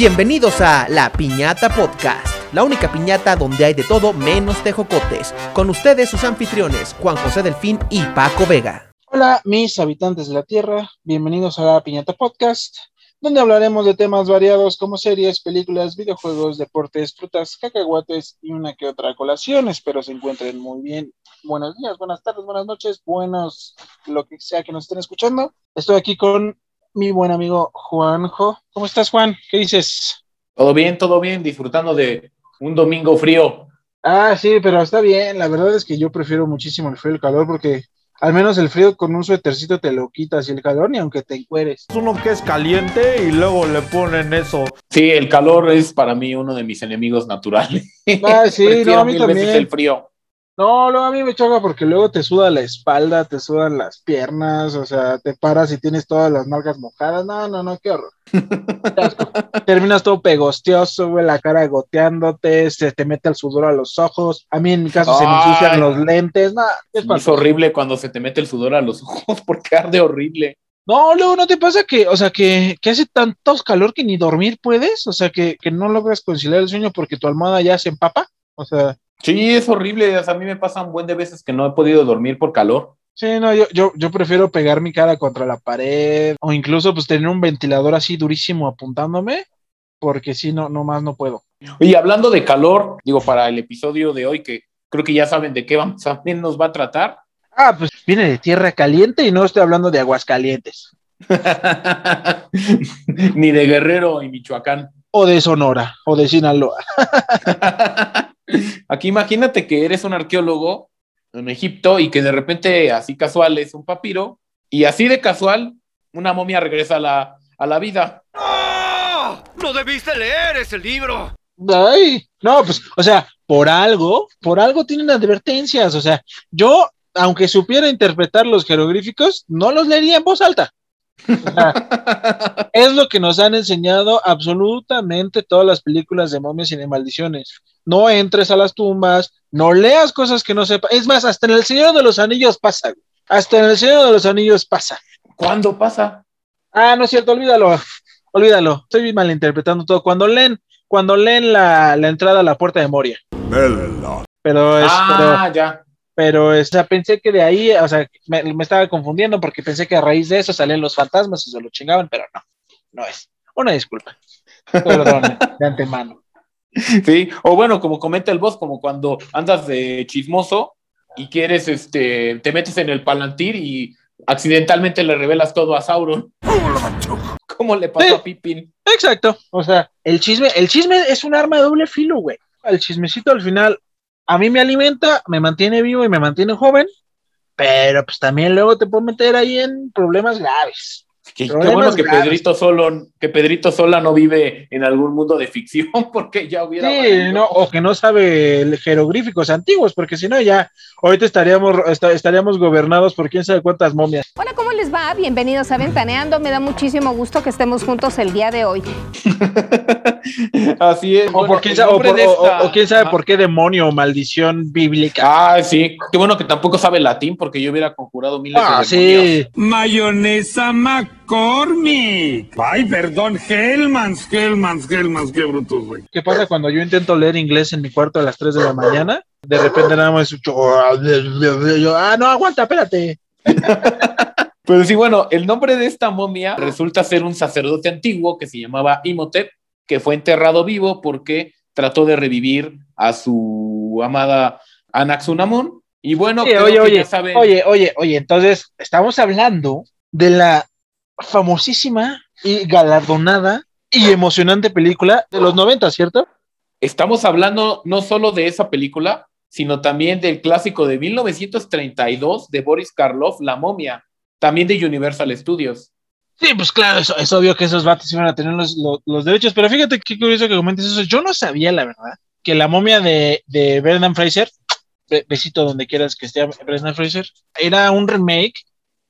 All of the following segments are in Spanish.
Bienvenidos a La Piñata Podcast, la única piñata donde hay de todo menos tejocotes. Con ustedes sus anfitriones, Juan José Delfín y Paco Vega. Hola, mis habitantes de la Tierra, bienvenidos a La Piñata Podcast, donde hablaremos de temas variados como series, películas, videojuegos, deportes, frutas, cacahuates y una que otra colación. Espero se encuentren muy bien. Buenos días, buenas tardes, buenas noches, buenos, lo que sea que nos estén escuchando. Estoy aquí con mi buen amigo Juanjo. ¿Cómo estás, Juan? ¿Qué dices? Todo bien, todo bien, disfrutando de un domingo frío. Ah, sí, pero está bien. La verdad es que yo prefiero muchísimo el frío y el calor porque al menos el frío con un suétercito te lo quitas y el calor ni aunque te encueres. Uno que es caliente y luego le ponen eso. Sí, el calor es para mí uno de mis enemigos naturales. Ah, sí, no, a mí mil veces también. el frío. No, luego a mí me choca porque luego te suda la espalda, te sudan las piernas, o sea, te paras y tienes todas las nalgas mojadas. No, no, no, qué horror. Terminas todo pegostioso, güey, la cara goteándote, se te mete el sudor a los ojos. A mí en mi caso se me ensucian los lentes. No, es Es horrible cuando se te mete el sudor a los ojos porque arde horrible. No, luego no te pasa que, o sea, que, que hace tanto calor que ni dormir puedes, o sea, que, que no logras conciliar el sueño porque tu almohada ya se empapa. O sea, Sí, es horrible. O sea, a mí me pasan un buen de veces que no he podido dormir por calor. Sí, no, yo, yo, yo prefiero pegar mi cara contra la pared o incluso pues tener un ventilador así durísimo apuntándome, porque si no, no más no puedo. Y hablando de calor, digo, para el episodio de hoy, que creo que ya saben de qué vamos a, nos va a tratar. Ah, pues viene de tierra caliente y no estoy hablando de aguas calientes Ni de Guerrero y Michoacán. o de Sonora o de Sinaloa. Aquí imagínate que eres un arqueólogo en Egipto y que de repente así casual es un papiro y así de casual una momia regresa a la, a la vida. ¡Ah! ¡No debiste leer ese libro! Ay, no, pues, o sea, por algo, por algo tienen advertencias, o sea, yo, aunque supiera interpretar los jeroglíficos, no los leería en voz alta. O sea, es lo que nos han enseñado absolutamente todas las películas de momias y de maldiciones. No entres a las tumbas, no leas cosas que no sepas. Es más, hasta en el Señor de los Anillos pasa. güey. Hasta en el Señor de los Anillos pasa. ¿Cuándo pasa? Ah, no es cierto, olvídalo. Olvídalo. Estoy malinterpretando todo. Cuando leen, cuando leen la, la entrada a la puerta de Moria. Pero es, ah, ya. pero, pero, o sea, pensé que de ahí, o sea, me, me estaba confundiendo porque pensé que a raíz de eso salían los fantasmas y se lo chingaban, pero no, no es. Una disculpa. Perdón, de antemano. Sí, o bueno, como comenta el boss, como cuando andas de chismoso y quieres, este, te metes en el palantir y accidentalmente le revelas todo a Sauron. ¿Cómo le pasó Sí. a Pippin? Exacto. O sea, el chisme, el chisme es un arma de doble filo, güey. El chismecito al final a mí me alimenta, me mantiene vivo y me mantiene joven, pero pues también luego te puede meter ahí en problemas graves. Qué, bueno que graves. Pedrito Solo, que Pedrito Sola no vive en algún mundo de ficción, porque ya hubiera. Sí, no, o que no sabe jeroglíficos antiguos, porque si no ya ahorita estaríamos, esta- estaríamos gobernados por quién sabe cuántas momias. Hola, ¿cómo les va? Bienvenidos a Ventaneando. Me da muchísimo gusto que estemos juntos el día de hoy. Así es. O, bueno, por quién sabe, o, por- o- o quién sabe por qué demonio o maldición bíblica. Ah, sí. Qué bueno que tampoco sabe latín, porque yo hubiera conjurado miles Ah, de demonios. sí. Mayonesa McCormick. Ay, perdón, Hellmans, Hellmans, Hellmans, qué brutos, güey. ¿Qué pasa cuando yo intento leer inglés en mi cuarto a las 3 de la mañana? De repente nada más escucho. yo, ah, no, aguanta, espérate. Pero sí, bueno, el nombre de esta momia resulta ser un sacerdote antiguo que se llamaba Imhotep, que fue enterrado vivo porque trató de revivir a su amada Anaxunamun. Y bueno, Oye, creo oye, que oye, ya saben. oye, oye, oye, entonces estamos hablando de la famosísima y galardonada y emocionante película de los 90, ¿cierto? Estamos hablando no solo de esa película, sino también del clásico de 1932 de Boris Karloff, La momia, también de Universal Studios. Sí, pues claro, eso, es obvio que esos vatos iban a tener los, los- los derechos, pero fíjate qué curioso que comentes eso. Yo no sabía, la verdad, que la momia de, de Brendan Fraser, be- besito donde quieras que esté Brendan Fraser, era un remake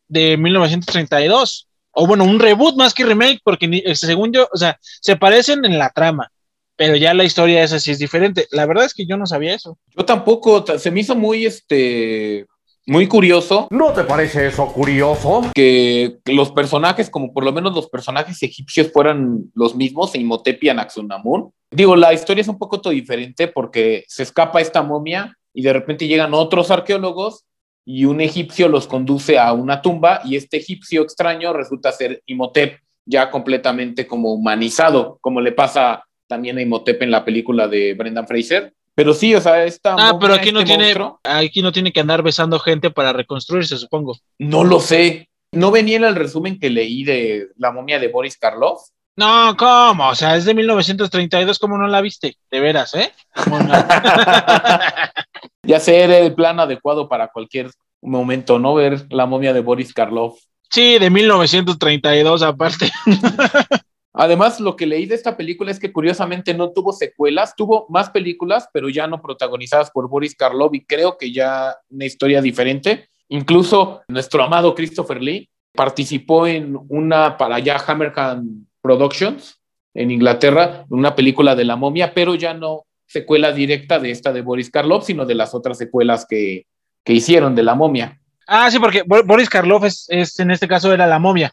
de 1932. O bueno, un reboot más que remake, porque ni- este, según yo, o sea, se parecen en la trama, pero ya la historia esa sí es diferente. La verdad es que yo no sabía eso. Yo tampoco, ta- se me hizo muy, este, muy curioso ¿No te parece eso curioso? que los personajes, como por lo menos los personajes egipcios, fueran los mismos, Imhotep y Anaxunamun. Digo, la historia es un poco todo diferente porque se escapa esta momia y de repente llegan otros arqueólogos y un egipcio los conduce a una tumba y este egipcio extraño resulta ser Imhotep ya completamente como humanizado, como le pasa también a Imhotep en la película de Brendan Fraser. Pero sí, o sea, esta Ah, momia, pero aquí no este tiene, monstruo, aquí no tiene que andar besando gente para reconstruirse, supongo. no lo sé. No venía en el resumen que leí de la momia de Boris Karloff. No, ¿cómo? O sea, es de 1932, ¿cómo no la viste? De veras, ¿eh? Ya sé, era el plan adecuado para cualquier momento, ¿no? Ver la momia de Boris Karloff. sí, de 1932 aparte. Además, lo que leí de esta película es que curiosamente no tuvo secuelas, tuvo más películas, pero ya no protagonizadas por Boris Karloff y creo que ya una historia diferente. Incluso nuestro amado Christopher Lee participó en una para allá Hammerhand Productions en Inglaterra, una película de la momia, pero ya no secuela directa de esta de Boris Karloff, sino de las otras secuelas que, que hicieron de la momia. Ah, sí, porque Bo- Boris Karloff es, es- en este caso era la momia.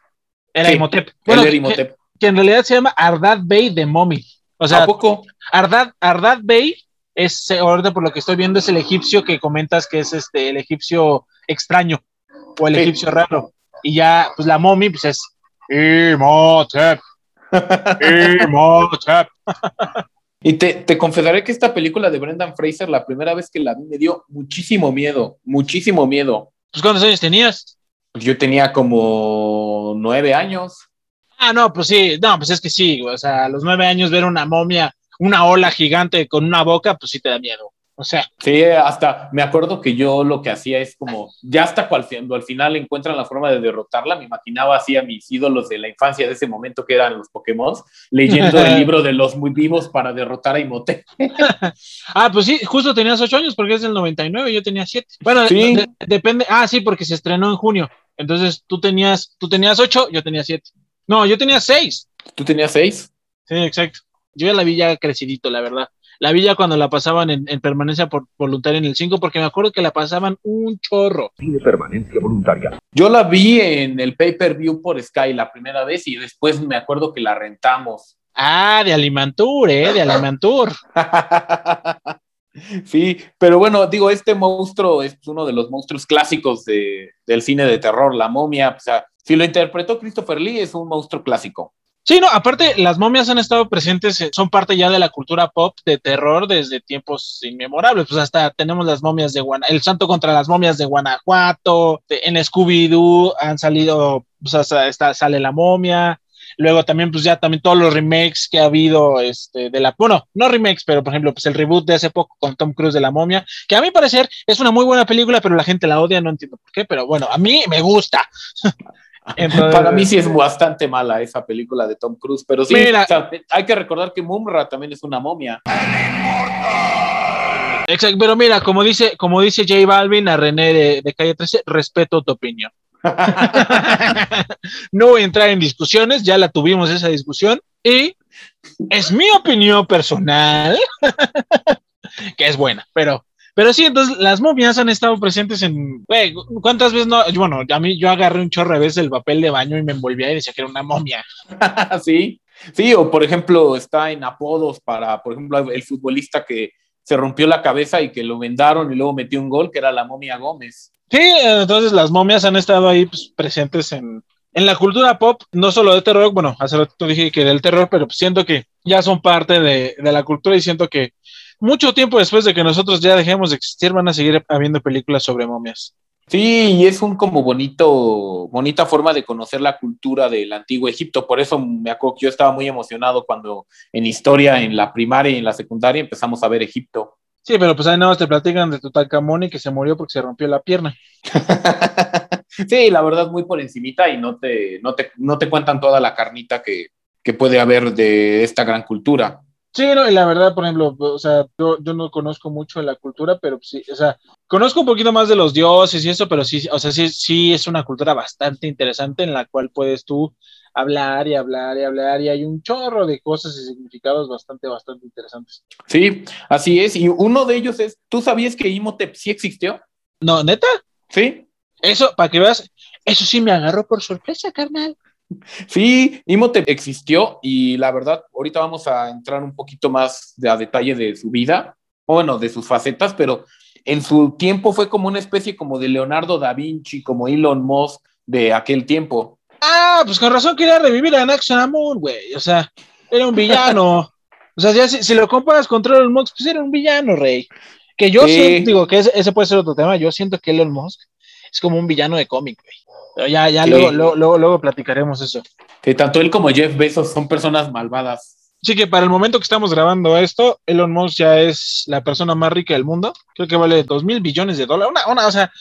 Era Sí, Imhotep. Bueno, que, Imhotep. que en realidad se llama Ardad Bey de Mommy. O sea, ¿A poco? Ardad, Ardad Bey es, ahorita por lo que estoy viendo, es el egipcio que comentas que es este el egipcio extraño o el Sí. egipcio raro. Y ya, pues la mommy, pues es Imhotep. Imhotep. Y te, te confesaré que esta película de Brendan Fraser, la primera vez que la vi, me dio muchísimo miedo, muchísimo miedo. Pues ¿cuántos años tenías? Yo tenía como nueve años. Ah, no, pues sí, no, pues es que sí, o sea, a los nueve años ver una momia, una ola gigante con una boca, pues sí te da miedo. O sea, Sí, hasta me acuerdo que yo lo que hacía es como, ya hasta cuando al final encuentran la forma de derrotarla, me imaginaba así a mis ídolos de la infancia de ese momento que eran los Pokémon, leyendo el libro de los muy vivos para derrotar a Imhotep. ah, pues sí, justo tenías ocho años porque es del 99, yo tenía siete. Bueno, Sí. de- depende, ah, sí, porque se estrenó en junio. Entonces tú tenías, tú tenías ocho, yo tenía siete. No, yo tenía seis. ¿Tú tenías seis? Sí, exacto. Yo ya la vi ya crecidito, la verdad. La vi ya cuando la pasaban en, en permanencia por, voluntaria en el 5, porque me acuerdo que la pasaban un chorro. de permanencia voluntaria. Yo la vi en el pay-per-view por Sky la primera vez y después me acuerdo que la rentamos. Ah, de Alimantur, ¿eh? De Alimantur. Sí, pero bueno, digo, este monstruo es uno de los monstruos clásicos de- del cine de terror, la momia. O sea, si lo interpretó Christopher Lee, es un monstruo clásico. Sí, no, aparte, las momias han estado presentes, eh, son parte ya de la cultura pop de terror desde tiempos inmemorables. Pues hasta tenemos las momias de Guanajuato, el santo contra las momias de Guanajuato, en Scooby-Doo han salido, pues hasta está- sale la momia. Luego también, pues ya también todos los remakes que ha habido, este, de la, bueno, no remakes, pero por ejemplo, pues el reboot de hace poco con Tom Cruise de la momia, que a mi parecer es una muy buena película, pero la gente la odia, no entiendo por qué, pero bueno, a mí me gusta. Entonces- Para mí sí es bastante mala esa película de Tom Cruise, pero sí, Mira. o sea, hay que recordar que Mumra también es una momia. Exacto, pero mira, como dice, como dice J Balvin a René de, de Calle 13, respeto tu opinión. no voy a entrar en discusiones, ya la tuvimos esa discusión y es mi opinión personal que es buena, pero pero sí, entonces las momias han estado presentes en, güey, ¿cuántas veces no? Bueno, a mí yo agarré un chorro de veces el papel de baño y me envolvía y decía que era una momia. sí, sí, o por ejemplo, está en apodos para, por ejemplo, el futbolista que se rompió la cabeza y que lo vendaron y luego metió un gol, que era la momia Gómez. Sí, entonces las momias han estado ahí pues, presentes en, en la cultura pop, no solo de terror, bueno, hace rato dije que del terror, pero siento que ya son parte de, de la cultura y siento que mucho tiempo después de que nosotros ya dejemos de existir van a seguir habiendo películas sobre momias. Sí, y es un como bonito, bonita forma de conocer la cultura del antiguo Egipto. Por eso me acuerdo que yo estaba muy emocionado cuando en historia, en la primaria y en la secundaria empezamos a ver Egipto. Sí, pero pues ahí nada más te platican de Tutankamón y que se murió porque se rompió la pierna. sí, la verdad muy por encimita y no te, no te, no te cuentan toda la carnita que, que puede haber de esta gran cultura. Sí, no, y la verdad, por ejemplo, o sea, yo, yo no conozco mucho de la cultura, pero sí, o sea, conozco un poquito más de los dioses y eso, pero sí, o sea, sí, sí es una cultura bastante interesante en la cual puedes tú hablar y hablar y hablar y hay un chorro de cosas y significados bastante, bastante interesantes. Sí, así es. Y uno de ellos es, ¿tú sabías que Imhotep sí existió? No, neta, Sí, Eso, para que veas, eso sí me agarró por sorpresa, carnal. Sí, Imhotep existió y la verdad, ahorita vamos a entrar un poquito más de- a detalle de su vida, o bueno, de sus facetas, pero en su tiempo fue como una especie como de Leonardo da Vinci, como Elon Musk de aquel tiempo. Ah, pues con razón quería revivir a Naxxramun, güey. O sea, era un villano. O sea, ya si, si lo comparas contra Elon Musk, pues era un villano, rey. Que yo siento, digo, que ese, ese puede ser otro tema. Yo siento que Elon Musk es como un villano de cómic, güey. Ya, ya Sí. luego, luego, luego, luego platicaremos eso. Que tanto él como Jeff Bezos son personas malvadas. Así que para el momento que estamos grabando esto, Elon Musk ya es la persona más rica del mundo. Creo que vale dos mil billones de dólares. Una, una, o sea,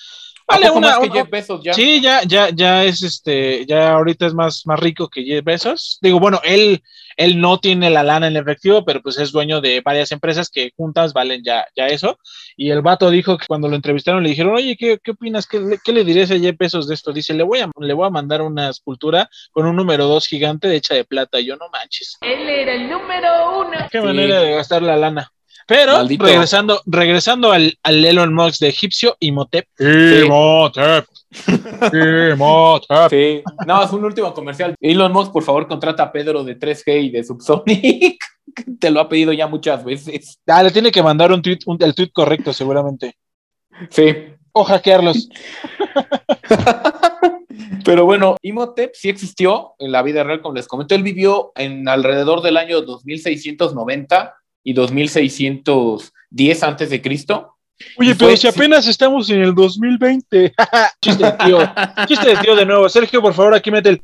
¿A vale una. más que una- Jeff Bezos ya? Sí, ya, ya, ya es este, ya ahorita es más, más rico que Jeff Bezos. Digo, bueno, él, él no tiene la lana en efectivo, pero pues es dueño de varias empresas que juntas valen ya, ya eso. Y el vato dijo que cuando lo entrevistaron le dijeron, oye, ¿qué, qué opinas? ¿Qué, le- qué le dirías a Jeff Bezos de esto? Dice, le voy a, le voy a mandar una escultura con un número dos gigante hecha de plata. Y yo, no manches. Él era el número uno. Qué Sí. manera de gastar la lana. Pero Maldito. regresando, regresando al, al Elon Musk de egipcio, Imhotep. Imhotep. Sí. No, es un último comercial. Elon Musk, por favor, contrata a Pedro de 3G y de Subsonic. Te lo ha pedido ya muchas veces. Ah, le tiene que mandar un tweet, un- el tweet correcto, seguramente. Sí. O hackearlos. Pero bueno, Imhotep sí existió en la vida real, como les comento. Él vivió en alrededor del año 2690 y 2610 antes de Cristo. Oye, pero si apenas estamos en el 2020. chiste de tío. Chiste de tío de nuevo. Sergio, por favor, aquí mete el.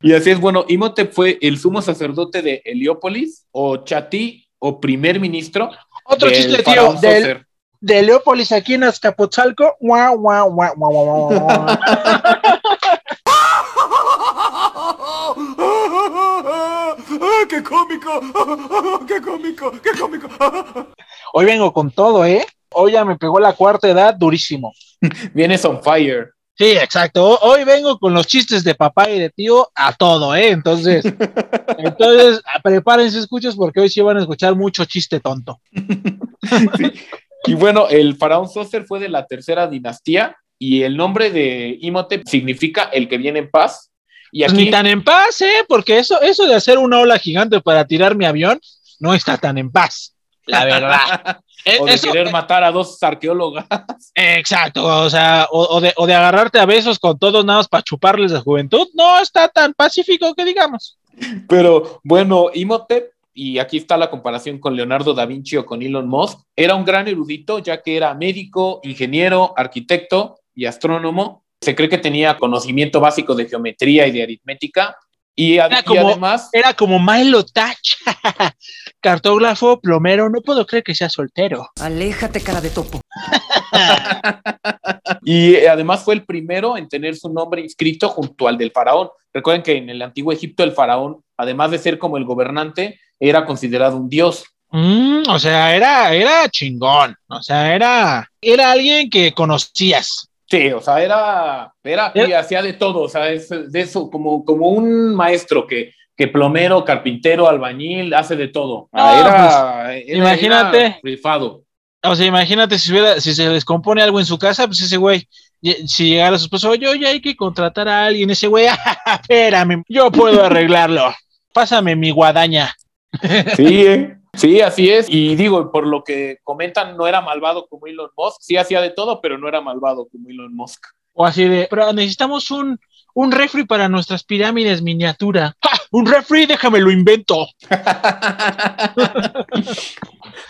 y así es, bueno, Imhotep fue el sumo sacerdote de Heliópolis, o Chati o primer ministro. Otro del chiste, tío, del, de Heliópolis aquí en Azcapotzalco. Cómico! ¡Qué cómico! ¡Qué cómico! Hoy vengo con todo, ¿eh? Hoy ya me pegó la cuarta edad durísimo. Vienes on fire. Sí, exacto. Ho- Hoy vengo con los chistes de papá y de tío a todo, ¿eh? Entonces, entonces prepárense, escuchas, porque hoy sí van a escuchar mucho chiste tonto. Y bueno, el faraón Sócer fue de la tercera dinastía y el nombre de Imhotep significa el que viene en paz. Y Pues aquí, ni tan en paz, ¿eh? Porque eso, eso de hacer una ola gigante para tirar mi avión no está tan en paz, la verdad. Eh, o de eso- querer matar a dos arqueólogas. exacto, o sea, o, o de, o de agarrarte a besos con todos nada más para chuparles la juventud, no está tan pacífico que digamos. Pero bueno, Imhotep, y aquí está la comparación con Leonardo da Vinci o con Elon Musk, era un gran erudito ya que era médico, ingeniero, arquitecto y astrónomo. Se cree que tenía conocimiento básico de geometría y de aritmética. Y, Era y como- además, Era como Milo Touch, cartógrafo, plomero, no puedo creer que sea soltero. Aléjate, cara de topo. y además fue el primero en tener su nombre inscrito junto al del faraón. Recuerden que en el antiguo Egipto el faraón, además de ser como el gobernante, era considerado un dios. Mm, o sea, era, era chingón, o sea, era, era alguien que conocías. Sí, o sea, era, era y hacía de todo, o sea, es de eso, como, como un maestro que, que plomero, carpintero, albañil, hace de todo. Ah, No, era, era- imagínate. era rifado. O sea, imagínate si, hubiera, si se descompone algo en su casa, pues ese güey, si llegara su esposo, oye, oye, hay que contratar a alguien, ese güey, "Ah, espérame, yo puedo arreglarlo. Pásame mi guadaña. Sí, eh. Sí, así es. Y digo, por lo que comentan, no era malvado como Elon Musk. Sí hacía de todo, pero no era malvado como Elon Musk. O así de, pero necesitamos un, un refri para nuestras pirámides miniatura. ¡Ja! Un refri, déjame lo invento.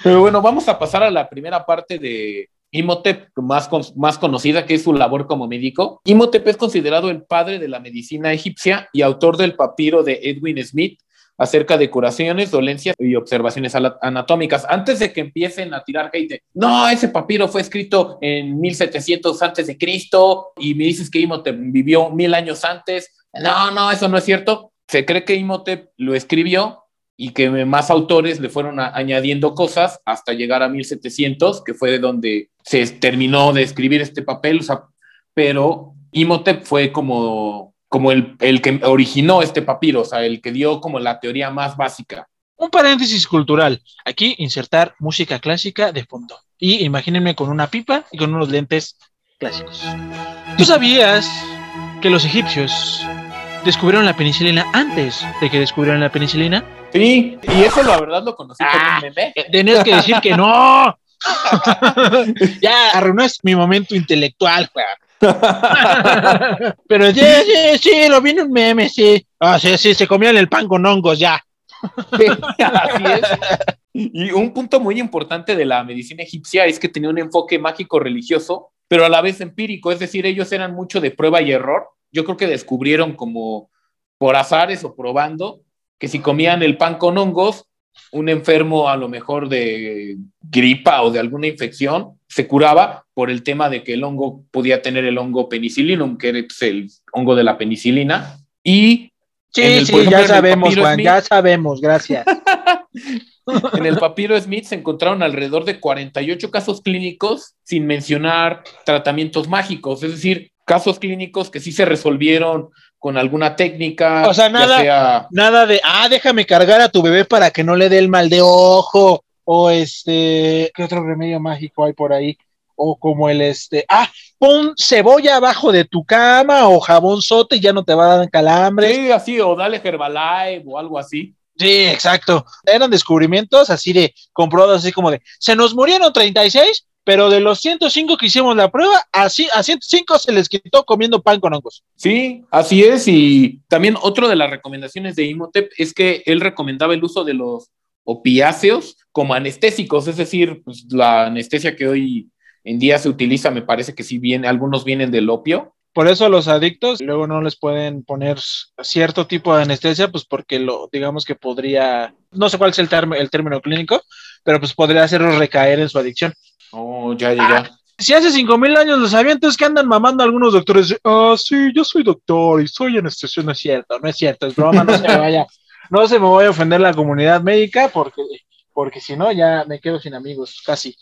Pero bueno, vamos a pasar a la primera parte de Imhotep, más, con- más conocida, que es su labor como médico. Imhotep es considerado el padre de la medicina egipcia y autor del papiro de Edwin Smith acerca de curaciones, dolencias y observaciones anatómicas. Antes de que empiecen a tirar hate, no, ese papiro fue escrito en 1700 antes de Cristo y me dices que Imhotep vivió mil años antes. No, no, eso no es cierto. Se cree que Imhotep lo escribió y que más autores le fueron añadiendo cosas hasta llegar a 1700, que fue de donde se terminó de escribir este papel, pero Imhotep fue como, como el, el que originó este papiro, o sea, el que dio como la teoría más básica. Un paréntesis cultural. Aquí insertar música clásica de fondo. Y imagínense con una pipa y con unos lentes clásicos. ¿Tú sabías que los egipcios descubrieron la penicilina antes de que descubrieran la penicilina? Sí, y eso la verdad lo conocí por Ah. un meme. Eh, Tenías que decir que no. ya arruinaste mi momento intelectual, güey. Pero sí, sí, sí, lo vi en un meme, sí. Ah, sí, sí, se comían el pan con hongos, ya. Así es. Y un punto muy importante de la medicina egipcia es que tenía un enfoque mágico religioso, pero a la vez empírico, es decir, ellos eran mucho de prueba y error. Yo creo que descubrieron como por azares o probando que si comían el pan con hongos, un enfermo a lo mejor de gripa o de alguna infección se curaba por el tema de que el hongo podía tener el hongo penicillinum, que es el hongo de la penicilina, y Sí, el- sí, ejemplo, ya sabemos, Juan, Smith. ya sabemos, gracias. En el papiro Smith se encontraron alrededor de 48 casos clínicos sin mencionar tratamientos mágicos, es decir, casos clínicos que sí se resolvieron con alguna técnica. O sea, nada- sea- Nada de, ah, déjame cargar a tu bebé para que no le dé el mal de ojo, o este, ¿qué otro remedio mágico hay por ahí? O como el este, ah, pon cebolla abajo de tu cama o jabón sote y ya no te va a dar calambres. Sí, así, o dale Herbalife o algo así. Sí, exacto. Eran descubrimientos así de comprobados, así como de, se nos murieron 36, pero de los 105 que hicimos la prueba, así a 105 se les quitó comiendo pan con hongos. Sí, así es. Y también otra de las recomendaciones de Imhotep es que él recomendaba el uso de los opiáceos como anestésicos, es decir, pues, la anestesia que hoy día se utiliza, me parece que sí algunos vienen del opio. Por eso los adictos luego no les pueden poner cierto tipo de anestesia, pues porque lo, digamos que podría, no sé cuál es el, el término clínico, pero pues podría hacerlos recaer en su adicción. Oh, ya, ya, ya. Si hace cinco mil años lo sabían, entonces que andan mamando algunos doctores, ah, sí, yo soy doctor y soy anestesio, no es cierto, no es cierto, es broma, no se me vaya, no se me vaya a ofender la comunidad médica porque, porque si no ya me quedo sin amigos, casi.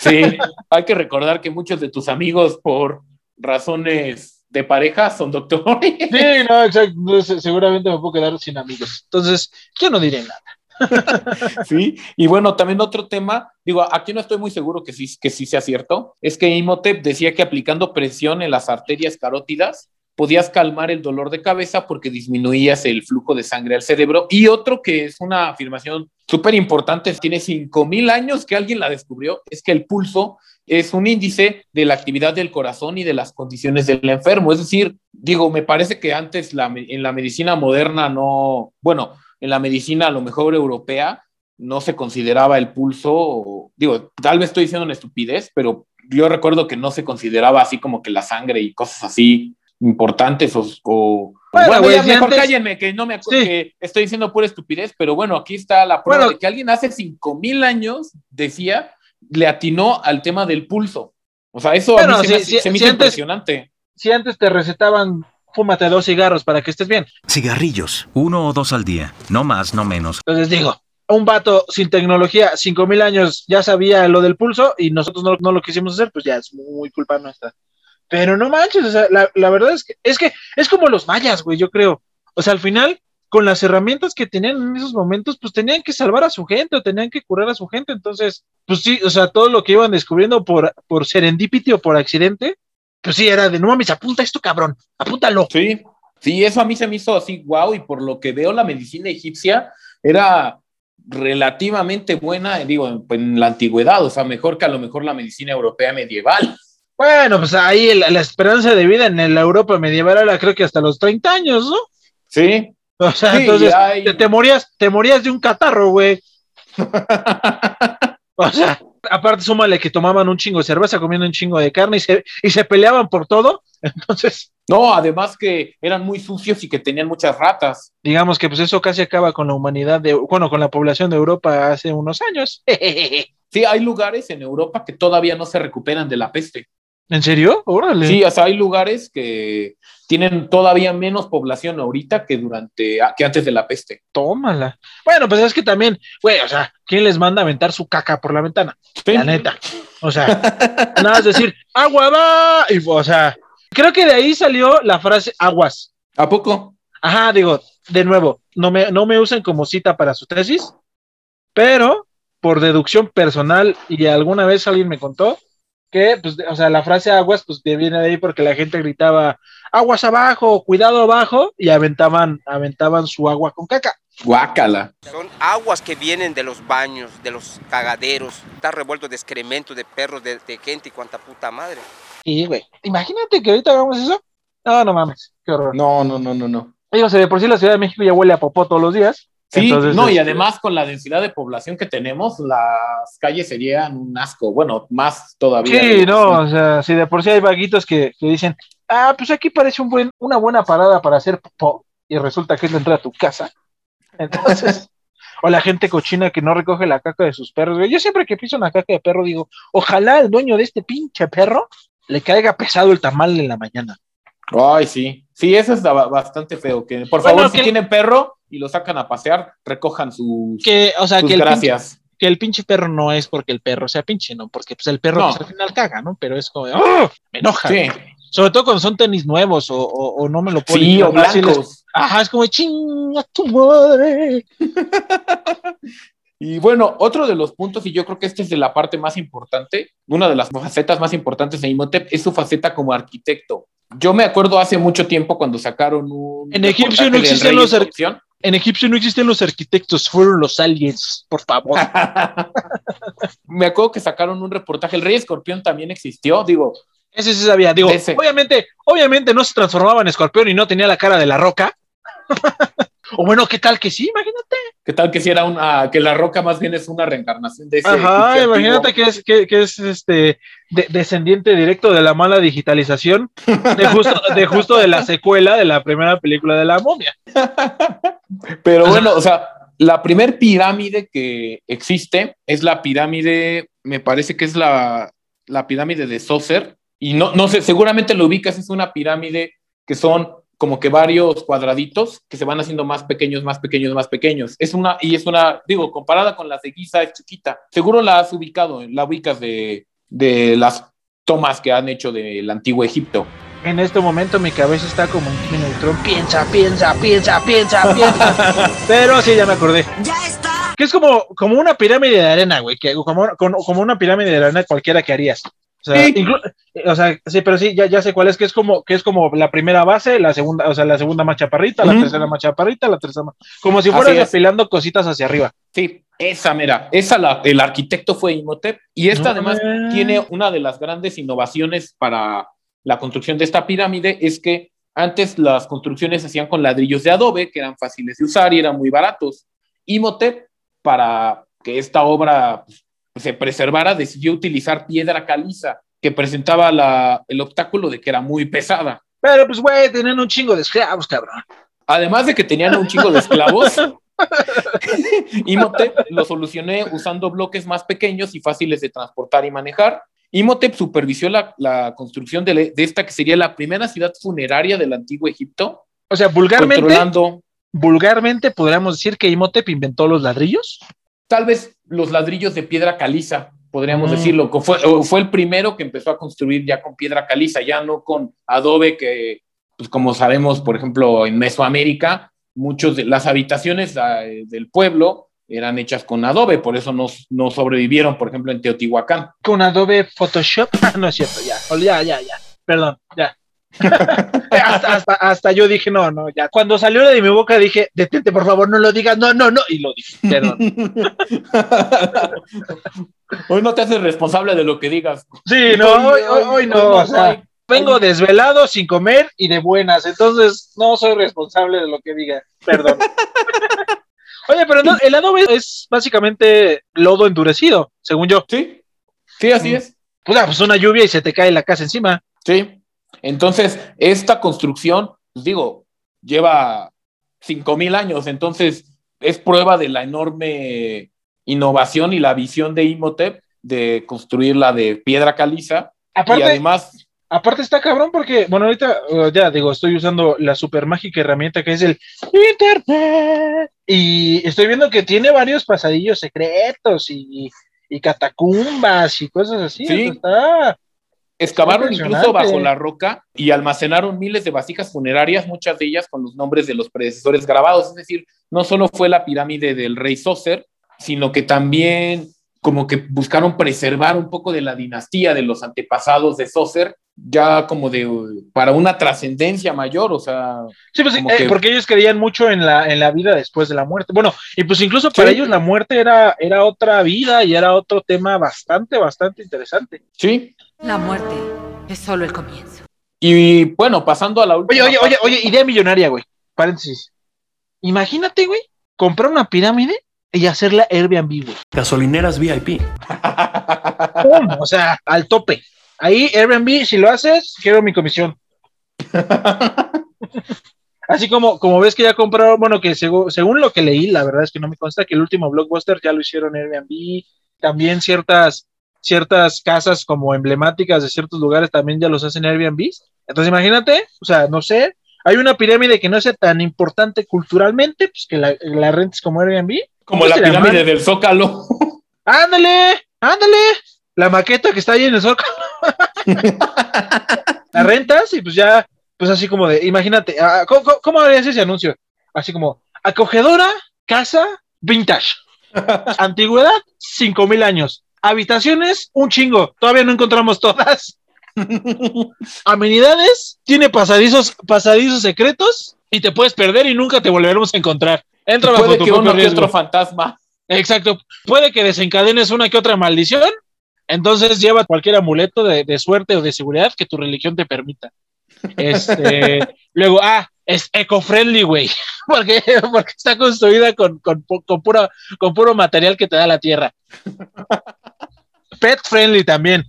Sí, hay que recordar que muchos de tus amigos, por razones de pareja, son doctores. Sí, no, exacto, seguramente me puedo quedar sin amigos. Entonces, yo no diré nada. Sí, y bueno, también otro tema, digo, aquí no estoy muy seguro que sí, que sí sea cierto, es que Imhotep decía que aplicando presión en las arterias carótidas podías calmar el dolor de cabeza porque disminuías el flujo de sangre al cerebro. Y otro que es una afirmación súper importante, tiene 5000 años que alguien la descubrió, es que el pulso es un índice de la actividad del corazón y de las condiciones del enfermo. Es decir, digo, me parece que antes en la medicina moderna no, bueno, en la medicina a lo mejor europea no se consideraba el pulso, digo, tal vez estoy diciendo una estupidez, pero yo recuerdo que no se consideraba así como que la sangre y cosas así importantes o... o- Bueno, bueno, güey, ya si mejor antes- cállenme, que no me acuerdo, Sí. que estoy diciendo pura estupidez, pero bueno, aquí está la prueba Bueno. de que alguien hace 5000 años decía, le atinó al tema del pulso. O sea, eso Bueno, a mí se, me, se sí, hizo antes- impresionante. Si antes te recetaban, fúmate dos cigarros para que estés bien. Cigarrillos, uno o dos al día, no más, no menos. Entonces digo, un vato sin tecnología, cinco mil años, ya sabía lo del pulso y nosotros no, no lo quisimos hacer, pues ya es muy culpa nuestra. Pero no manches, o sea, la, la verdad es que, es que es como los mayas, güey, yo creo. O sea, al final, con las herramientas que tenían en esos momentos, pues tenían que salvar a su gente o tenían que curar a su gente. Entonces, pues sí, o sea, todo lo que iban descubriendo por, por serendipity o por accidente, pues sí, era de no mames, apunta esto, cabrón, apúntalo. Sí, sí, eso a mí se me hizo así, wow, y por lo que veo la medicina egipcia era relativamente buena, digo, en, en la antigüedad, o sea, mejor que a lo mejor la medicina europea medieval. Bueno, pues ahí el- la esperanza de vida en la Europa medieval era creo que hasta los 30 años, ¿no? Sí, O sea, Sí, entonces hay- te, te morías, te morías de un catarro, güey. O sea, aparte súmale que tomaban un chingo de cerveza, comiendo un chingo de carne y se, y se peleaban por todo. Entonces, no, además que eran muy sucios y que tenían muchas ratas. digamos que pues eso casi acaba con la humanidad de, bueno, con la población de Europa hace unos años. Sí, hay lugares en Europa que todavía no se recuperan de la peste. ¿En serio? Órale. Sí, o sea, hay lugares que tienen todavía menos población ahorita que durante que antes de la peste. Tómala. Bueno, pues es que también, güey, o sea, ¿quién les manda a aventar su caca por la ventana? La neta. O sea, nada más decir, agua va. Y, o sea, creo que de ahí salió la frase aguas. ¿A poco? Ajá, digo, de nuevo, no me, no me usen como cita para su tesis, pero por deducción personal y alguna vez alguien me contó que, pues, o sea, la frase aguas, pues viene de ahí porque la gente gritaba aguas abajo, cuidado abajo, y aventaban, aventaban su agua con caca. Guácala. Son aguas que vienen de los baños, de los cagaderos. Está revuelto de excrementos de perros, de, de gente y cuanta puta madre. Y, güey, imagínate que ahorita hagamos eso. No, no mames, qué horror. No, no, no, no, no. Digo, o sea, de por sí la Ciudad de México ya huele a popó todos los días. Sí, Entonces, no, y este, además con la densidad de población que tenemos, las calles serían un asco. Bueno, más todavía. Sí, no, o sea, si de por sí hay vaguitos que, que dicen, ah, pues aquí parece un buen, una buena parada para hacer popó, y resulta que es la entrada a tu casa. Entonces, o la gente cochina que no recoge la caca de sus perros. Yo siempre que piso una caca de perro digo, ojalá el dueño de este pinche perro le caiga pesado el tamal en la mañana. Ay, sí. Sí, eso es ba- bastante feo. Que, por Bueno, favor, si tienen perro y lo sacan a pasear, recojan sus, Que, o sea, sus que el, pinche, gracias. que el pinche perro no es porque el perro sea pinche, ¿no? Porque pues el perro No. pues, al final caga, ¿no? Pero es como, de, ¡oh! me enoja. Sí, Sobre todo cuando son tenis nuevos o, o- o no me lo ponen. sí, o blancos. Ajá, es como, chinga tu madre. Y bueno, otro de los puntos, y yo creo que este es de la parte más importante, una de las facetas más importantes de Imhotep es su faceta como arquitecto. Yo me acuerdo hace mucho tiempo cuando sacaron un. En egipcio no rey los en ar- construcción. En egipcio no existen los arquitectos, fueron los aliens, por favor. me acuerdo que sacaron un reportaje. El rey escorpión también existió, digo. Ese sí sabía. Digo, Ese. obviamente, obviamente no se transformaba en escorpión y no tenía la cara de la roca. o bueno, ¿qué tal que sí? Imagínate. ¿Qué tal que si era una, que la roca más bien es una reencarnación de ese? Ajá, imagínate que es, que, que es este de- descendiente directo de la mala digitalización, de justo, de justo de la secuela de la primera película de la momia. Pero bueno, o sea, la primer pirámide que existe es la pirámide, me parece que es la, la pirámide de Sócer, y no, no sé, seguramente lo ubicas, es una pirámide que son como que varios cuadraditos que se van haciendo más pequeños, más pequeños, más pequeños. Es una, y es una, digo, comparada con las de Giza, es chiquita. Seguro la has ubicado, la ubicas de, de las tomas que han hecho del antiguo Egipto. En este momento mi cabeza está como Jimmy Neutron. Piensa, piensa, piensa, piensa, piensa. Pero sí, ya me acordé. ¡Ya está! Que es como, como una pirámide de arena, güey. Que, como, como, como una pirámide de arena cualquiera que harías. O sea, Sí. inclu- o sea, sí, pero sí, ya, ya sé cuál es, que es como, que es como la primera base, la segunda, o sea, la segunda más chaparrita, la tercera más chaparrita, la tercera más, como si fueras apilando cositas hacia arriba. Sí, esa mera, esa la, el arquitecto fue Imhotep y esta No además tiene una de las grandes innovaciones para la construcción de esta pirámide es que antes las construcciones se hacían con ladrillos de adobe que eran fáciles de usar y eran muy baratos. Imhotep para que esta obra pues, se preservara decidió utilizar piedra caliza que presentaba la- el obstáculo de que era muy pesada. Pero pues, güey, tenían un chingo de esclavos, cabrón. Además de que tenían un chingo de esclavos, Imhotep lo solucioné usando bloques más pequeños y fáciles de transportar y manejar. Imhotep supervisó la, la construcción de, de esta que sería la primera ciudad funeraria del antiguo Egipto, O sea, vulgarmente, controlando vulgarmente podríamos decir que Imhotep inventó los ladrillos. tal vez los ladrillos de piedra caliza, podríamos Mm. decirlo. que Fue, el primero que empezó a construir ya con piedra caliza, ya no con adobe, que, pues como sabemos, por ejemplo, en Mesoamérica, muchos de las habitaciones eh, del pueblo eran hechas con adobe, por eso no, no sobrevivieron, por ejemplo, en Teotihuacán. Con Adobe Photoshop. Ah, no es cierto, ya. Ya, ya, ya. Perdón, ya. hasta, hasta, hasta yo dije, no, no, ya. Cuando salió de mi boca dije, detente, por favor, no lo digas, no, no, no. Y lo dije, perdón. Hoy no te haces responsable de lo que digas. Sí, no, hoy, hoy, hoy no. O sea, soy. vengo desvelado, sin comer y de buenas. Entonces, no soy responsable de lo que diga. Perdón. Oye, pero no, el adobe es básicamente lodo endurecido, según yo. Sí, sí, así Mm. es. Pues, ah, pues una lluvia y se te cae la casa encima. Sí. Entonces, esta construcción, pues digo, lleva 5000 años, entonces es prueba de la enorme innovación y la visión de Imhotep de construirla de piedra caliza y Aparte, además Aparte está cabrón porque, bueno, ahorita ya digo, estoy usando la super mágica herramienta que es el Internet. Y estoy viendo que tiene varios pasadillos secretos y, y catacumbas y cosas así. Sí. está- excavaron incluso bajo la roca y almacenaron miles de vasijas funerarias, muchas de ellas con los nombres de los predecesores grabados. Es decir, no solo fue la pirámide del rey Sócer, sino que también como que buscaron preservar un poco de la dinastía de los antepasados de Saucer, ya como de para una trascendencia mayor, o sea, Sí, pues eh, que- porque ellos creían mucho en la, en la vida después de la muerte. Bueno, y pues incluso para Sí. ellos la muerte era, era otra vida y era otro tema bastante, bastante interesante. sí. La muerte es solo el comienzo. Y bueno, pasando a la Oye, última. oye, oye, parte- oye, idea millonaria, güey. Paréntesis. Imagínate, güey, comprar una pirámide y hacerla Airbnb, güey. Gasolineras VIP. ¡Pum! O sea, al tope. Ahí, Airbnb, si lo haces, quiero mi comisión. Así como, como ves que ya compraron, bueno, que según lo que leí, la verdad es que no me consta que el último blockbuster ya lo hicieron Airbnb, también ciertas, ciertas casas como emblemáticas de ciertos lugares también ya los hacen Airbnb. Entonces imagínate, o sea, no sé, hay una pirámide que no sea tan importante culturalmente, pues que la, la rentes como Airbnb. como la pirámide del Zócalo. Ándale, ándale. La maqueta que está ahí en el zócalo. la rentas y pues ya, pues así como de, imagínate, ah, ¿cómo, cómo- cómo harías ese anuncio? Así como, acogedora, casa, vintage. Antigüedad, cinco mil años. Habitaciones, un chingo. Todavía no encontramos todas. Amenidades, tiene pasadizos, pasadizos secretos y te puedes perder y nunca te volveremos a encontrar. Entra bajo Puede tu que propio uno que otro fantasma. Exacto. Puede que desencadenes una que otra maldición. Entonces lleva cualquier amuleto de, de suerte o de seguridad que tu religión te permita. Este, luego, ah, es eco-friendly, güey. Porque, porque está construida con, con, pu- con puro, con puro material que te da la tierra. Pet friendly también.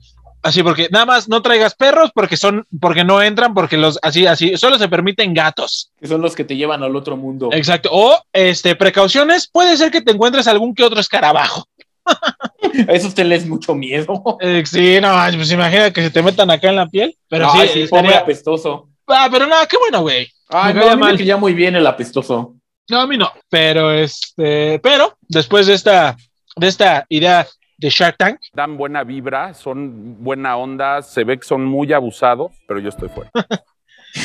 Así porque nada más no traigas perros porque son, porque no entran, porque los, así, así, solo se permiten gatos. que son los que te llevan al otro mundo. Exacto. O este, precauciones, puede ser que te encuentres algún que otro escarabajo. A esos tenles mucho miedo. Eh, sí, no, pues imagina que se te metan acá en la piel. Pero Ay, sí, pobre estaría- apestoso. Ah, pero no, qué bueno, güey. Ay, Me no, a mí mal. muy bien el apestoso. No, a mí no. Pero este, pero después de esta, de esta idea de Shark Tank, Dan buena vibra, son buena onda, se ve que son muy abusados, pero yo estoy fuera.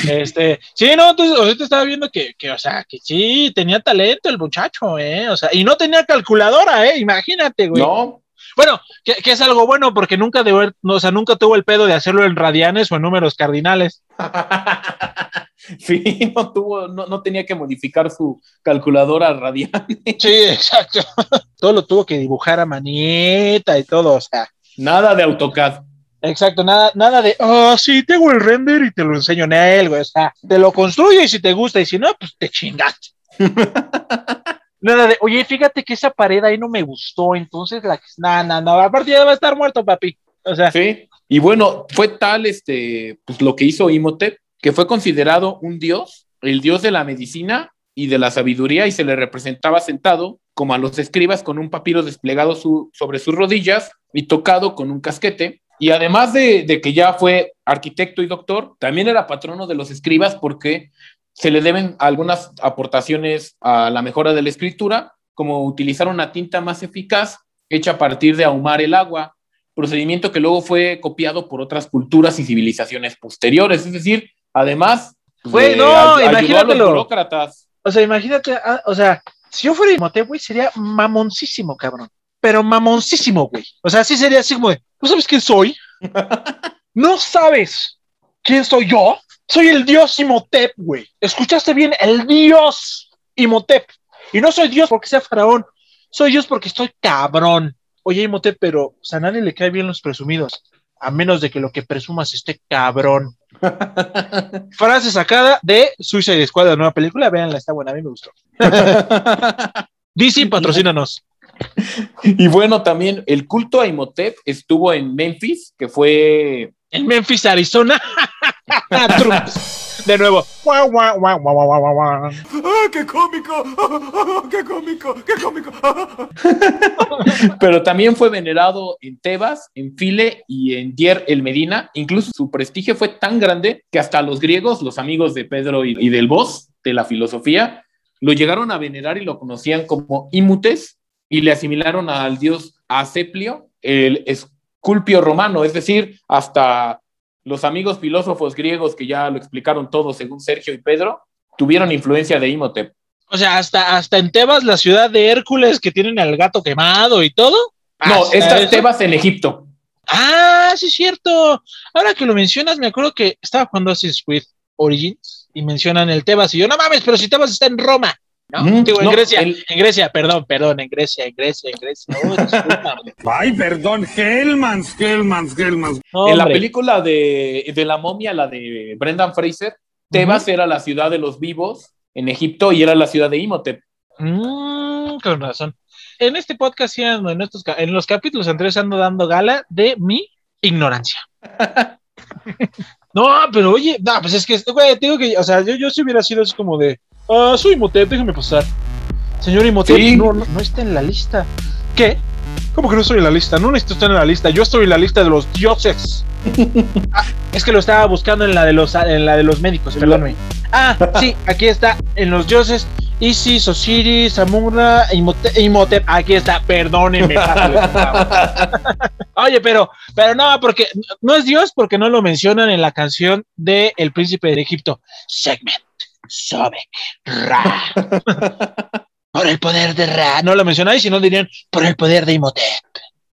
este, sí, no, entonces ahorita estaba viendo que, que, o sea, que sí, tenía talento el muchacho, eh, o sea, y no tenía calculadora, eh, imagínate, güey. No, Bueno, que, que es algo bueno porque nunca de ver, no, o sea, nunca tuvo el pedo de hacerlo en radianes o en números cardinales. sí, no tuvo, no, no tenía que modificar su calculadora radial. Sí, exacto. todo lo tuvo que dibujar a manita y todo, o sea. Nada de AutoCAD. Exacto, nada, nada de, oh, sí, tengo el render y te lo enseño en él, güey. O sea, te lo construyo y si te gusta, y si no, pues te chingaste. nada de, oye, fíjate que esa pared ahí no me gustó, entonces la. No, no, no, aparte ya va a estar muerto, papi. O sea, Sí. Y bueno, fue tal este, pues lo que hizo Imhotep, que fue considerado un dios, el dios de la medicina y de la sabiduría, y se le representaba sentado como a los escribas con un papiro desplegado sobre sus rodillas y tocado con un casquete. Y además de, de que ya fue arquitecto y doctor, también era patrono de los escribas porque se le deben algunas aportaciones a la mejora de la escritura, como utilizar una tinta más eficaz hecha a partir de ahumar el agua, procedimiento que luego fue copiado por otras culturas y civilizaciones posteriores. Es decir, además, Güey, de- no, ay- ayudó a los imagínatelo. burócratas. o sea, imagínate, ah, o sea, si yo fuera Imhotep, güey, sería mamoncísimo, cabrón. Pero mamoncísimo, güey. O sea, sí sería así como de, ¿no sabes quién soy? ¿No sabes quién soy yo? Soy el dios Imhotep, güey. ¿Escuchaste bien? El dios Imhotep. Y no soy dios porque sea faraón. Soy dios porque estoy cabrón. Oye, Imhotep, pero o sea, a nadie le cae bien los presumidos. A menos de que lo que presumas esté cabrón. Frase sacada de Suicide Squad, la nueva película. Véanla, está buena, a mí me gustó. DC, patrocínanos. Y bueno, también el culto a Imhotep estuvo en Memphis, que fue En Memphis, Arizona. De nuevo. Guau, guau, guau, guau, guau, guau, guau. ¡Ah, qué cómico! ¡Ah, ¡Qué cómico! ¡Qué cómico! pero también fue venerado en Tebas, en File y en Dier el Medina. Incluso su prestigio fue tan grande que hasta los griegos, los amigos de Pedro y, y del Bos, de la filosofía, lo llegaron a venerar y lo conocían como Imutes y le asimilaron al dios Aceplio, el esculpio romano, es decir, hasta los amigos filósofos griegos que ya lo explicaron todo según Sergio y Pedro, tuvieron influencia de Imhotep. O sea, hasta, hasta en Tebas, la ciudad de Hércules, que tienen al gato quemado y todo. No, Hasta esta es eso. Tebas en Egipto. Ah, sí es cierto. Ahora que lo mencionas, me acuerdo que estaba jugando Assassin's Creed Origins y mencionan el Tebas y yo, no mames, pero si Tebas está en Roma. No, Mm, digo, en no, Grecia, el- en Grecia, perdón, perdón, en Grecia, en Grecia, en Grecia. Oh, discúlpame. Ay, perdón, Hellmans, Hellmans, Hellmans. No, en la película de, de la momia, la de Brendan Fraser, Tebas era la ciudad de los vivos en Egipto y era la ciudad de Imhotep. Mm, con razón. En este podcast, en, estos, en los capítulos anteriores ando dando gala de mi ignorancia. no, pero oye, no, pues es que, güey, te digo que, o sea, yo, yo si hubiera sido así como de, ah, soy Imhotep, déjame pasar. Señor Imhotep, Sí. no, no, no está en la lista. ¿Qué? ¿Cómo que no estoy en la lista? No necesito estar en la lista, yo estoy en la lista de los dioses. Ah, es que lo estaba buscando en la de los, en la de los médicos, perdóname. Ah, sí, aquí está, en los dioses. Isis, Osiris, Amuna, Imhotep, Imhotep, aquí está, perdónenme. Oye, pero, pero no, porque no es Dios porque no lo mencionan en la canción de El Príncipe de Egipto. Segment, Sobek, Ra. Por el poder de Ra. No lo mencionan y si no dirían por el poder de Imhotep.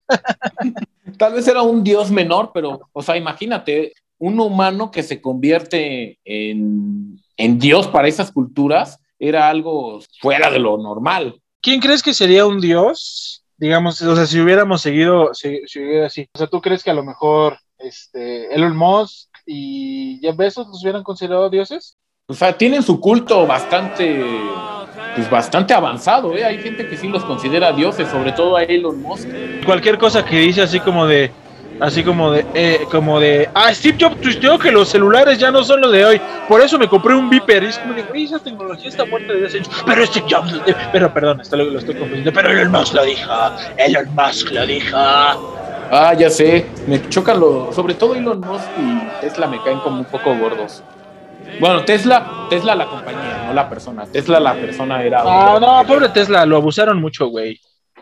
Tal vez era un dios menor, pero, o sea, imagínate, un humano que se convierte en, en dios para esas culturas era algo fuera de lo normal. ¿Quién crees que sería un dios? Digamos, o sea, si hubiéramos seguido, si, si hubiera así. O sea, ¿tú crees que a lo mejor este, Elon Musk y Jeff Bezos los hubieran considerado dioses? O sea, tienen su culto bastante, pues bastante avanzado, ¿eh? Hay gente que sí los considera dioses, sobre todo a Elon Musk. Cualquier cosa que dice así como de, así como de, eh, como de, ah, Steve Jobs tuiteó que los celulares ya no son los de hoy, por eso me compré un Viper. Y es como de, "Güey, esa tecnología está muerta desde hace años. Pero Steve Jobs, lo- pero perdón, esto lo, lo estoy confundiendo, pero Elon Musk lo dijo, Elon Musk lo dijo. Ah, ya sé, me chocan los, sobre todo Elon Musk y Tesla me caen como un poco gordos. Bueno, Tesla, Tesla la compañía, no la persona. Tesla la persona era. Ah, no, pobre Tesla, lo abusaron mucho, güey.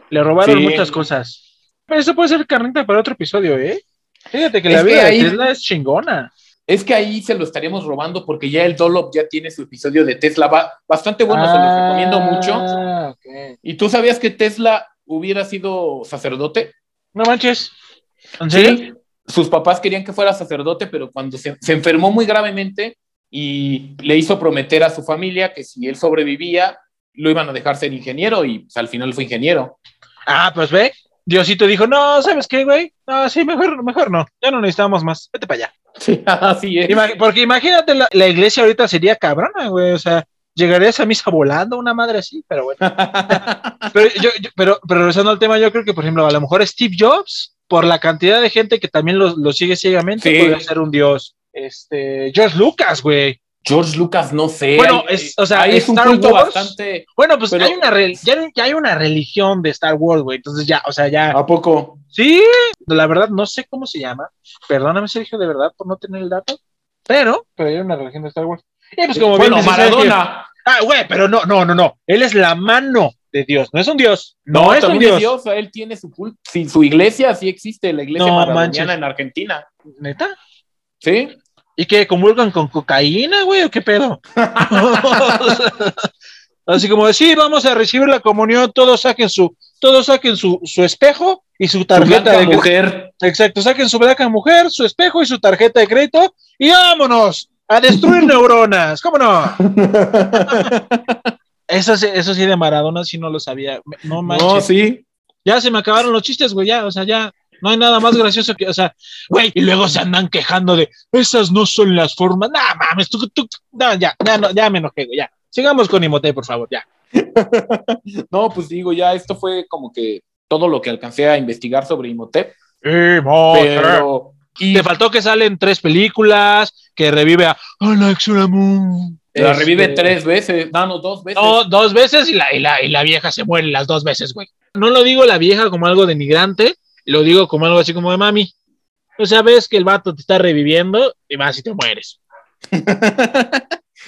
Le robaron Sí. muchas cosas. Pero eso puede ser carnita para otro episodio, ¿eh? Fíjate que Es la que vida ahí- de Tesla es chingona. Es que ahí se lo estaríamos robando porque ya el Dolop ya tiene su episodio de Tesla. Va bastante bueno, se los recomiendo mucho. Ah, ok. ¿Y tú sabías que Tesla hubiera sido sacerdote? No manches. ¿En serio? Sí. Sus papás querían que fuera sacerdote, pero cuando se, se enfermó muy gravemente y le hizo prometer a su familia que si él sobrevivía, lo iban a dejar ser ingeniero y pues, al final fue ingeniero. Ah, pues ve. Diosito dijo, no, ¿sabes qué, güey? No, sí, mejor, mejor no. Ya no necesitamos más. Vete para allá. Sí, así es. Porque imagínate, la, la iglesia ahorita sería cabrona, güey. O sea, llegarías a misa volando, una madre así, pero bueno. pero, yo, yo- pero, pero regresando al tema, yo creo que, por ejemplo, a lo mejor Steve Jobs, por la cantidad de gente que también lo, lo sigue ciegamente, Sí. podría ser un dios. Este, George Lucas, güey. George Lucas, no sé. Bueno, Hay- es- o sea, es un Wars- bastante. Bueno, pues Pero- hay una re- ya, ya hay una religión de Star Wars, güey. Entonces ya, o sea, ya. ¿A poco? Sí, la verdad no sé cómo se llama. Perdóname, Sergio, de verdad, por no tener el dato. Pero, pero hay una religión de Star Wars. Y pues como bueno, Maradona. ah, güey, pero no, no, no, no. Él es la mano de Dios. No es un Dios. No, No, es un Dios. es Dios. Él tiene su culto. Sí, su iglesia sí existe, la iglesia No maradoniana manches. en Argentina. ¿Neta? Sí. ¿Y que comulgan con cocaína, güey? ¿O qué pedo? Así como de, sí, vamos a recibir la comunión, todos saquen su, todos saquen su, su espejo y su Su tarjeta blanca de mujer. Exacto, saquen su blanca mujer, su espejo y su tarjeta de crédito y vámonos a destruir neuronas. ¿Cómo no? Eso, sí- eso sí de Maradona sí no lo sabía. No manches. No, sí. Ya se me acabaron los chistes, güey, ya, o sea, ya no hay nada más gracioso que, o sea, güey, y luego se andan quejando de esas no son las formas. No mames, tú, tú, no, ya, ya, no, ya me enojé, güey, ya. Sigamos con Imhotep, por favor, ya. No, pues digo, ya esto fue como que todo lo que alcancé a investigar sobre Imhotep. Pero. Y Te faltó que salen tres películas, que revive a Alex Moon. la revive Este, tres veces. No, no, dos veces. No, dos veces y la, y, la, y la vieja se muere las dos veces, güey. No lo digo la vieja como algo denigrante, lo digo como algo así como de mami. O sea, ves que el vato te está reviviendo y más si te mueres.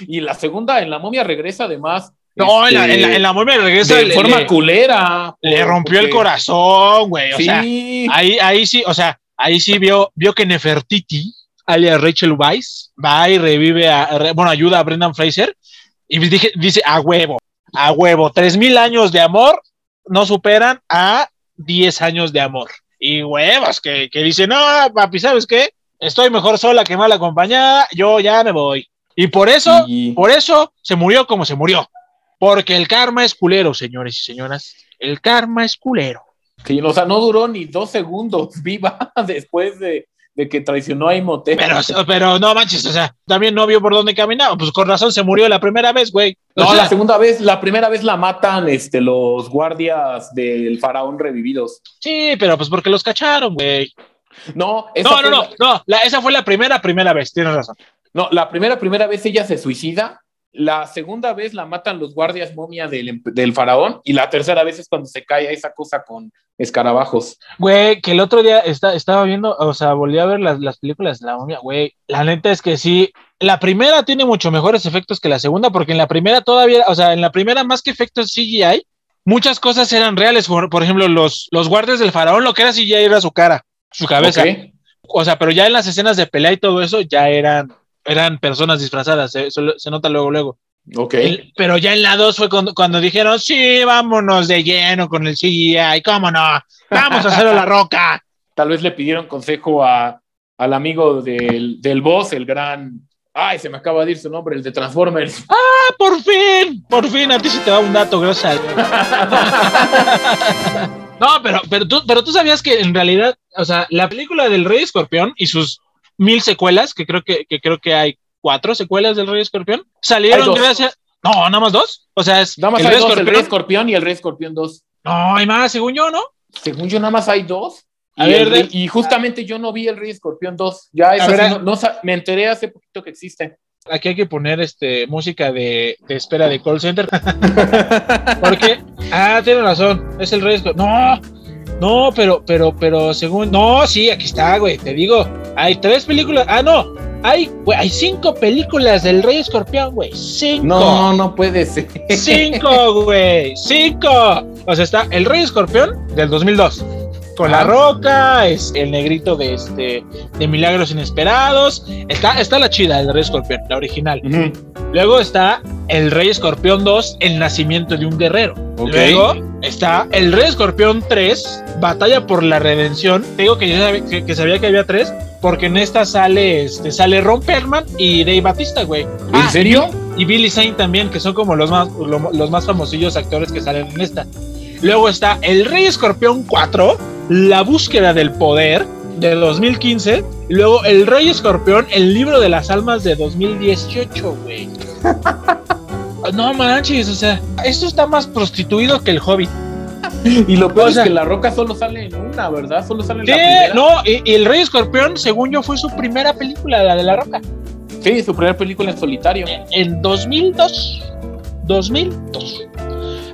y la segunda, en la momia regresa además. No, en, la, este, en, la, en la momia regresa. de le- forma le, culera. le rompió el corazón, güey. O sea, Sí. ahí, ahí sí, o sea, ahí sí vio, vio que Nefertiti, alias Rachel Weisz, va y revive a, re- bueno, ayuda a Brendan Fraser y dije, dice, a huevo, a huevo, tres mil años de amor no superan a 10 años de amor. Y huevos, que, que dicen, no, papi, ¿sabes qué? Estoy mejor sola que mal acompañada, yo ya me voy. Y por eso, Y- por eso se murió como se murió. Porque el karma es culero, señores y señoras. El karma es culero. Que, o sea, no duró ni dos segundos viva después de, de que traicionó a Imhotep. Pero, pero no manches, o sea, también no vio por dónde caminaba. Pues con razón se murió la primera vez, güey. O No, sea, la segunda vez, la primera vez la matan este, los guardias del faraón revividos. Sí, pero pues porque los cacharon, güey. No, esa No, no, no, la- no. la- esa fue la primera, primera vez, tienes razón. no, la primera, primera vez ella se suicida. La segunda vez la matan los guardias momia del, em- del faraón. Y la tercera vez es cuando se cae esa cosa con escarabajos. Güey, que el otro día está, estaba viendo, o sea, volví a ver las, las películas de la momia, güey. La neta es que sí, la primera tiene mucho mejores efectos que la segunda, porque en la primera todavía, o sea, en la primera más que efectos CGI, muchas cosas eran reales. Por, por ejemplo, los, los guardias del faraón, lo que era CGI era su cara, su cabeza. O sea, pero ya en las escenas de pelea y todo eso, ya eran, eran personas disfrazadas, se, se- se nota luego, luego. Ok. El- pero ya en la 2 fue cuando, cuando dijeron, sí, vámonos de lleno con el CGI, cómo no, vamos a hacerlo la roca. Tal vez le pidieron consejo a, al amigo del, del boss, el gran. Ay, se me acaba de ir su nombre, el de Transformers. ¡Ah, por fin! Por fin, a ti se te da un dato, gracias. No, pero, pero, tú, pero tú sabías que en realidad, o sea, la película del Rey Escorpión y sus mil secuelas, que creo que, que creo que hay cuatro secuelas del Rey Escorpión, salieron gracias. No, nada más dos. O sea, es Nada más el hay Rey dos, el Escorpión. Rey Escorpión y el Rey Escorpión 2. No, hay más, según yo, ¿no? Según yo, nada más hay dos. A y, ver, el Rey- de- y justamente yo no vi el Rey Escorpión 2. Ya ver, a- no- me enteré hace poquito que existe. Aquí hay que poner este música de, de espera de call center. Porque, ah, tiene razón, es el Rey Escorpión. No, no, pero, pero, pero según, no, sí, aquí está, güey, te digo, hay tres películas, ah, no, hay, güey, hay cinco películas del Rey Escorpión, güey, cinco. No, no puede ser. Cinco, güey, cinco. O sea, está el Rey Escorpión del 2002. Con la Ah. roca, es el negrito de este de Milagros Inesperados. Está, está la chida, el Rey Escorpión, la original. Luego está el Rey Escorpión 2, El Nacimiento de un Guerrero. Luego está el Rey Escorpión 3, Batalla por la Redención. Te digo que yo sabía que, que sabía que había tres, porque en esta sale, este, sale Ron Perlman y Dave Batista, güey. ¿En Ah, serio? y Billy Zane también, que son como los más, lo- los más famosillos actores que salen en esta. Luego está El Rey Escorpión 4, La búsqueda del poder de 2015. Y luego El Rey Escorpión, El libro de las almas de 2018, güey. No manches, o sea, esto está más prostituido que el Hobbit. Y lo peor O sea- es que la roca solo sale en una, ¿verdad? Solo sale en Sí, la primera. no, y, y El Rey Escorpión, según yo, fue su primera película, la de La Roca. Sí, su primera película en solitario. en 2002. 2002.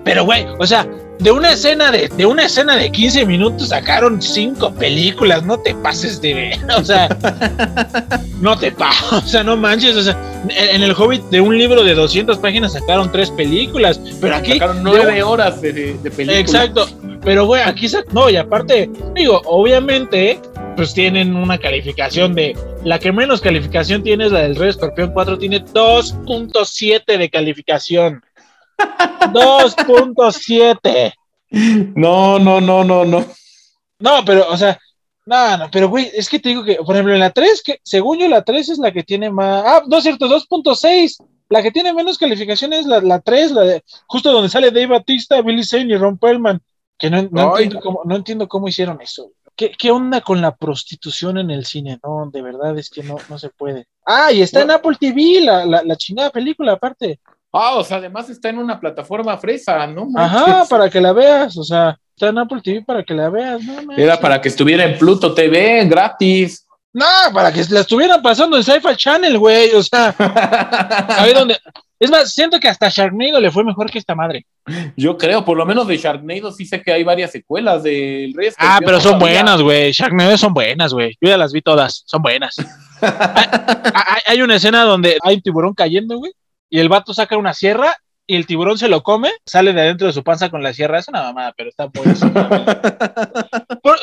Pero, güey, o sea, de una escena de, de una escena de 15 minutos sacaron cinco películas, no te pases de ver, o sea, no te pases, o sea, no manches, o sea, en, el Hobbit de un libro de 200 páginas sacaron tres películas, pero aquí Sacaron nueve horas de, de, de película. Exacto, pero güey, aquí no, y aparte, digo, obviamente, pues tienen una calificación de. La que menos calificación tiene es la del Rey Escorpión 4, tiene 2.7 de calificación. 2.7. No, no, no, no, no. No, pero, o sea, no, no, pero güey, es que te digo que, por ejemplo, en la 3, que según yo, la 3 es la que tiene más. Ah, no es cierto, 2.6. La que tiene menos calificación es la, la 3, la de, justo donde sale Dave Batista, Billy Zane y Ron Perlman. Que no, entiendo cómo, no entiendo cómo hicieron eso. ¿Qué, ¿Qué onda con la prostitución en el cine? No, de verdad es que no, no se puede. Ah, y está en Apple TV, la, la, la chingada película aparte. Ah, o sea, además está en una plataforma fresa, ¿no? Ajá, manches. para que la veas, o sea, está en Apple TV para que la veas, no manches. Era para que estuviera en Pluto TV, gratis. No, para que la estuvieran pasando en Sci-Fi Channel, güey, o sea, a ver dónde. Es más, siento que hasta Sharknado le fue mejor que esta madre. Yo creo, por lo menos de Sharknado sí sé que hay varias secuelas del Rey Ah, pero son todavía. buenas, güey. Sharknado son buenas, güey. Yo ya las vi todas, son buenas. hay, hay- hay una escena donde hay un tiburón cayendo, güey, y el vato saca una sierra y el tiburón se lo come, sale de adentro de su panza con la sierra. Es una mamada, pero está buenísimo.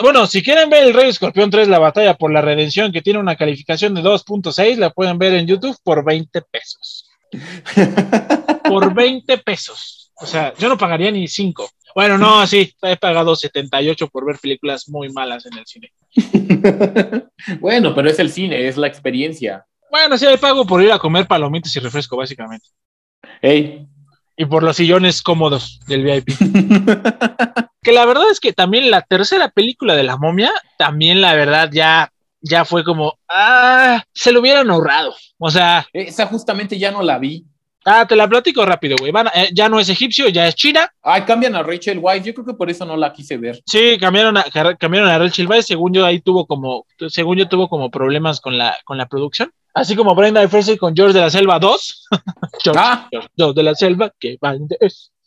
Bueno, si quieren ver el Rey Escorpión 3, la batalla por la redención, que tiene una calificación de 2.6, la pueden ver en YouTube por 20 pesos. Por 20 pesos. O sea, yo no pagaría ni 5. Bueno, no, sí, he pagado 78 por ver películas muy malas en el cine. bueno, pero es el cine, es la experiencia. Bueno, sí, hay pago por ir a comer palomitas y refresco, básicamente. Ey. Y por los sillones cómodos del VIP. que la verdad es que también la tercera película de la momia, también la verdad ya, ya fue como, ah, se lo hubieran ahorrado. O sea. Esa justamente ya no la vi. Ah, te la platico rápido, güey. Eh, ya no es egipcio, ya es China. Ay, cambian a Rachel Weisz. Yo creo que por eso no la quise ver. Sí, cambiaron a, cambiaron a Rachel Weisz. Según yo, ahí tuvo como, según yo, tuvo como problemas con la, con la producción. Así como Brenda Fraser con George de la Selva 2. George, ah. George, de la Selva, que van,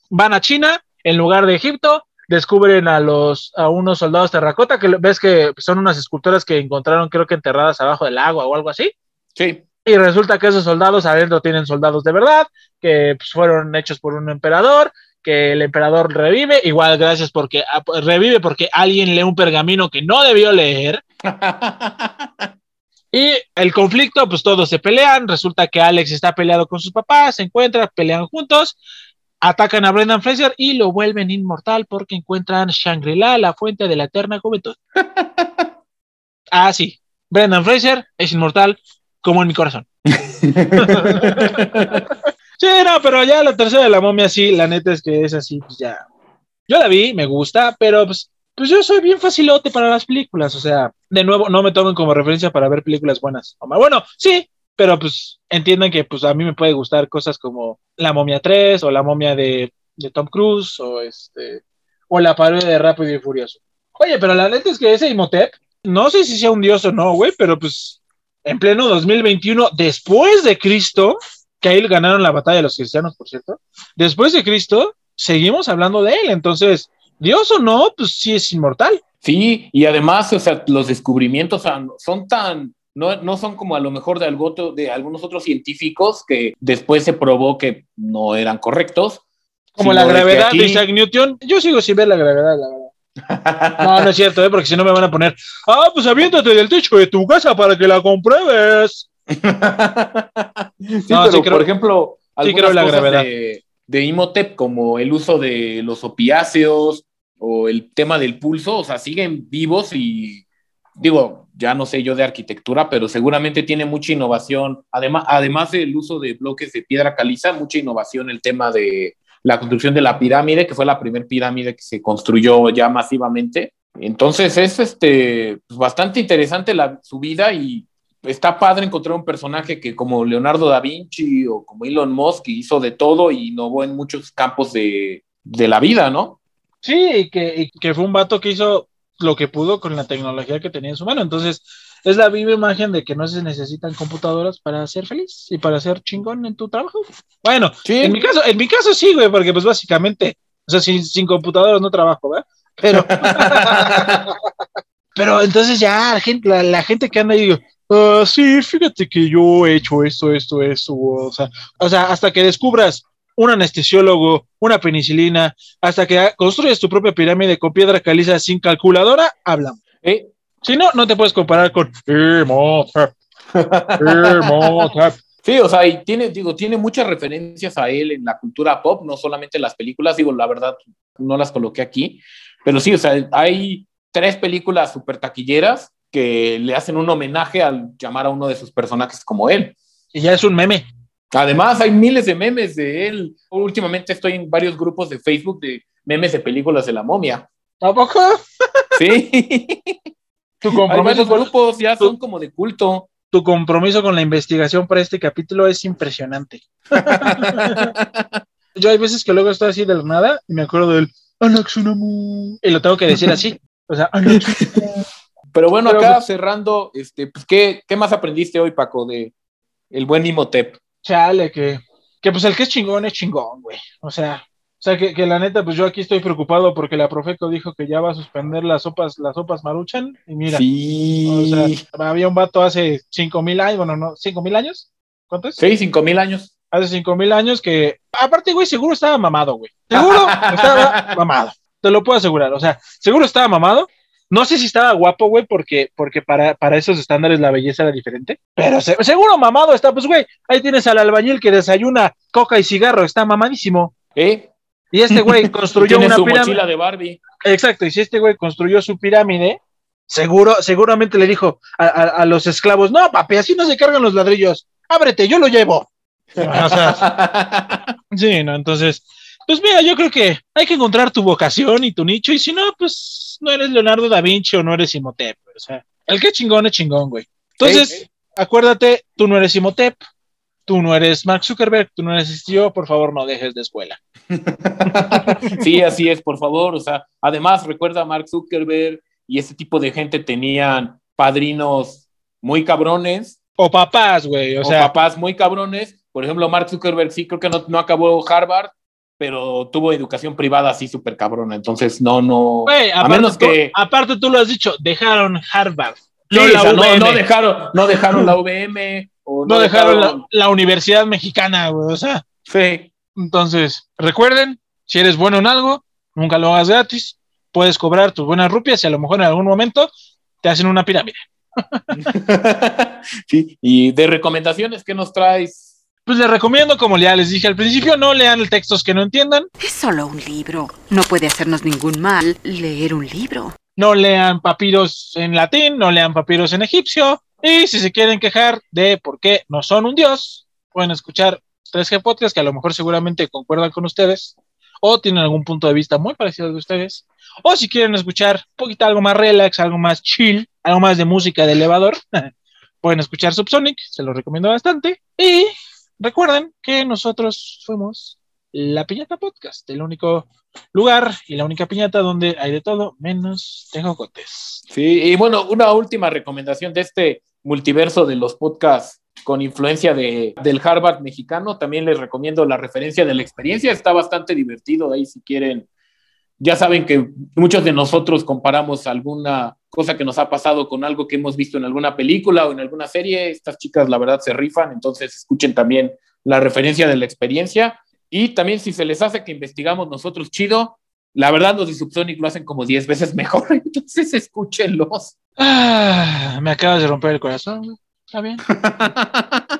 van a China en lugar de Egipto. Descubren a los a unos soldados terracota que ves que son unas esculturas que encontraron, creo que enterradas abajo del agua o algo así. Sí. Y resulta que esos soldados adentro tienen soldados de verdad, que pues, fueron hechos por un emperador, que el emperador revive, igual gracias porque ah, revive porque alguien lee un pergamino que no debió leer. y el conflicto, pues todos se pelean, resulta que Alex está peleado con sus papás, se encuentran, pelean juntos, atacan a Brendan Fraser y lo vuelven inmortal porque encuentran Shangri-La, la fuente de la eterna juventud. ah, sí, Brendan Fraser es inmortal como en mi corazón. sí, no, pero ya la tercera de la momia, sí, la neta es que es así, pues ya. Yo la vi, me gusta, pero pues, pues yo soy bien facilote para las películas, o sea, de nuevo, no me tomen como referencia para ver películas buenas. Bueno, sí, pero pues entiendan que pues a mí me puede gustar cosas como La momia 3 o La momia de, de Tom Cruise o este o la parodia de Rápido y Furioso. Oye, pero la neta es que ese Imhotep, no sé si sea un dios o no, güey, pero pues en pleno 2021, después de Cristo, que ahí ganaron la batalla de los cristianos, por cierto, después de Cristo, seguimos hablando de él. Entonces, Dios o no, pues sí es inmortal. Sí, y además, o sea, los descubrimientos son tan, no, no, son como a lo mejor de, algo, de algunos otros científicos que después se probó que no eran correctos. Como la gravedad de Isaac Newton. Yo sigo sin ver la gravedad, la verdad. No, no es cierto, ¿eh? porque si no me van a poner, ah, pues aviéntate del techo de tu casa para que la compruebes. sí, pero por ejemplo, algunas la cosas de, de, Imhotep, como el uso de los opiáceos o el tema del pulso, o sea, siguen vivos y digo, ya no sé yo de arquitectura, pero seguramente tiene mucha innovación. Además, además del uso de bloques de piedra caliza, mucha innovación el tema de la construcción de la pirámide, que fue la primera pirámide que se construyó ya masivamente. Entonces es este, pues, bastante interesante la, su vida y está padre encontrar un personaje que como Leonardo da Vinci o como Elon Musk hizo de todo y innovó en muchos campos de, de la vida, ¿no? Sí, y que, y que fue un vato que hizo lo que pudo con la tecnología que tenía en su mano. Entonces, es la viva imagen de que no se necesitan computadoras para ser feliz y para ser chingón en tu trabajo. Bueno, en mi caso, en mi caso sí, güey, porque pues básicamente, o sea, sin, sin computadoras no trabajo, ¿verdad? Pero, pero entonces ya la gente, la, gente que anda ahí, uh, sí, fíjate que yo he hecho esto, esto, esto, o sea, o sea, hasta que descubras un anestesiólogo, una penicilina, hasta que construyes tu propia pirámide con piedra caliza sin calculadora, hablamos. ¿Eh? Si no, no te puedes comparar con Sí, o sea, y tiene, digo, tiene muchas referencias a él en la cultura pop, no solamente las películas, digo, la verdad, no las coloqué aquí, pero sí, o sea, hay tres películas súper taquilleras que le hacen un homenaje al llamar a uno de sus personajes como él. Y ya es un meme. Además, hay miles de memes de él. Últimamente estoy en varios grupos de Facebook de memes de películas de la momia. ¿Tampoco? Sí. Tu compromiso con grupos ya son como de culto. Tu compromiso con la investigación para este capítulo es impresionante. Yo hay veces que luego estoy así de la nada y me acuerdo del Anaxunamu y lo tengo que decir así. O sea, Pero bueno, acá cerrando, este, pues, ¿qué, ¿qué, más aprendiste hoy, Paco, de el buen Imhotep? Chale, que, que pues el que es chingón es chingón, güey. O sea, o sea, que, que, la neta, pues yo aquí estoy preocupado porque la Profeco dijo que ya va a suspender las sopas, las sopas maruchan. Y mira, sí. o sea, había un vato hace cinco mil años, bueno, no, cinco mil años. ¿Cuántos? Sí, cinco mil años. Hace cinco mil años que, aparte, güey, seguro estaba mamado, güey. Seguro estaba mamado. Te lo puedo asegurar. O sea, seguro estaba mamado. No sé si estaba guapo, güey, porque, porque para, para esos estándares la belleza era diferente. Pero seguro mamado está, pues, güey, ahí tienes al albañil que desayuna coca y cigarro, está mamadísimo. ¿Eh? Y este güey construyó una su pirámide. mochila de Barbie. Exacto, y si este güey construyó su pirámide, seguro, seguramente le dijo a, a- a los esclavos, no, papi, así no se cargan los ladrillos, ábrete, yo lo llevo. O sea, sí, ¿no? Entonces, pues mira, yo creo que hay que encontrar tu vocación y tu nicho, y si no, pues no eres Leonardo da Vinci o no eres Imhotep. O sea, el que chingón es chingón, güey. Entonces, acuérdate, tú no eres Imhotep, tú no eres Mark Zuckerberg, tú no eres yo, por favor, no dejes de escuela. Sí, así es, por favor. O sea, además, recuerda Mark Zuckerberg y ese tipo de gente tenían padrinos muy cabrones. O papás, güey, o O, sea. papás muy cabrones. Por ejemplo, Mark Zuckerberg sí creo que no, no acabó Harvard, pero tuvo educación privada así súper cabrona. Entonces, no, no. A aparte, menos tú, que. aparte tú lo has dicho, dejaron Harvard. Sí, no, o la sea, no, dejaron, no dejaron la UVM. O no dejaron la, la Universidad Mexicana, güey. O sea, Sí. entonces, recuerden, si eres bueno en algo, nunca lo hagas gratis. Puedes cobrar tus buenas rupias y a lo mejor en algún momento te hacen una pirámide. sí. Y de recomendaciones, ¿qué nos traes? Pues les recomiendo, como ya les dije al principio, no lean textos que no entiendan, Es solo un libro. No puede hacernos ningún mal leer un libro. no lean papiros en latín, no lean papiros en egipcio. Y si se quieren quejar de por qué no son un dios, pueden escuchar 3G Podcast, que a lo mejor seguramente concuerdan con ustedes, o tienen algún punto de vista muy parecido al de ustedes. O si quieren escuchar un poquito algo más relax, algo más chill, algo más de música de elevador, pueden escuchar Subsonic, se lo recomiendo bastante. Y recuerden que nosotros fuimos La Piñata Podcast, el único lugar y la única piñata donde hay de todo menos tejocotes. Sí, y bueno, una última recomendación de este multiverso de los podcasts con influencia de, del Harvard mexicano. También les recomiendo la referencia de la experiencia. Está bastante divertido ahí si quieren. Ya saben que muchos de nosotros comparamos alguna cosa que nos ha pasado con algo que hemos visto en alguna película o en alguna serie. Estas chicas, la verdad, se rifan. Entonces, escuchen también la referencia de la experiencia. Y también, si se les hace que investigamos nosotros chido, la verdad, los de Subsonic lo hacen como 10 veces mejor. Entonces, escúchenlos. Ah, me acabas de romper el corazón. Está bien.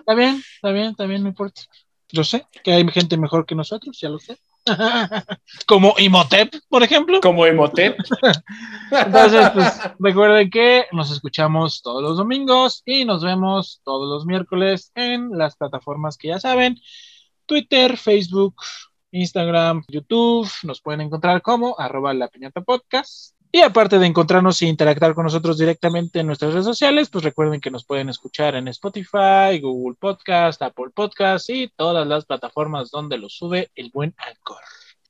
Está bien, está bien, está bien, no importa. Yo sé que hay gente mejor que nosotros, ya lo sé. Como Imhotep, por ejemplo. Como Imhotep. Entonces, pues recuerden que nos escuchamos todos los domingos y nos vemos todos los miércoles en las plataformas que ya saben. Twitter, Facebook, Instagram, YouTube. Nos pueden encontrar como arroba la piñata podcast. Y aparte de encontrarnos e interactuar con nosotros directamente en nuestras redes sociales, pues recuerden que nos pueden escuchar en Spotify, Google Podcast, Apple Podcast y todas las plataformas donde lo sube el buen Anchor.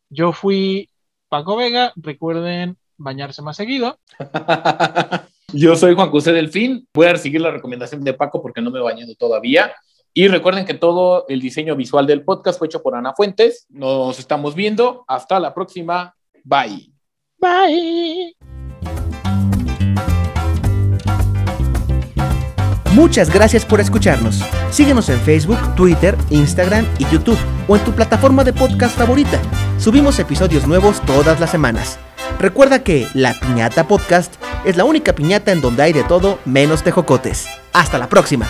Yo fui Paco Vega, recuerden bañarse más seguido. Yo soy Juan José Delfín. Voy a seguir la recomendación de Paco porque no me he bañado todavía. Y recuerden que todo el diseño visual del podcast fue hecho por Ana Fuentes. Nos estamos viendo. Hasta la próxima. Bye. Bye. Muchas gracias por escucharnos. Síguenos en Facebook, Twitter, Instagram y YouTube o en tu plataforma de podcast favorita. Subimos episodios nuevos todas las semanas. Recuerda que La Piñata Podcast es la única piñata en donde hay de todo menos tejocotes. Hasta la próxima.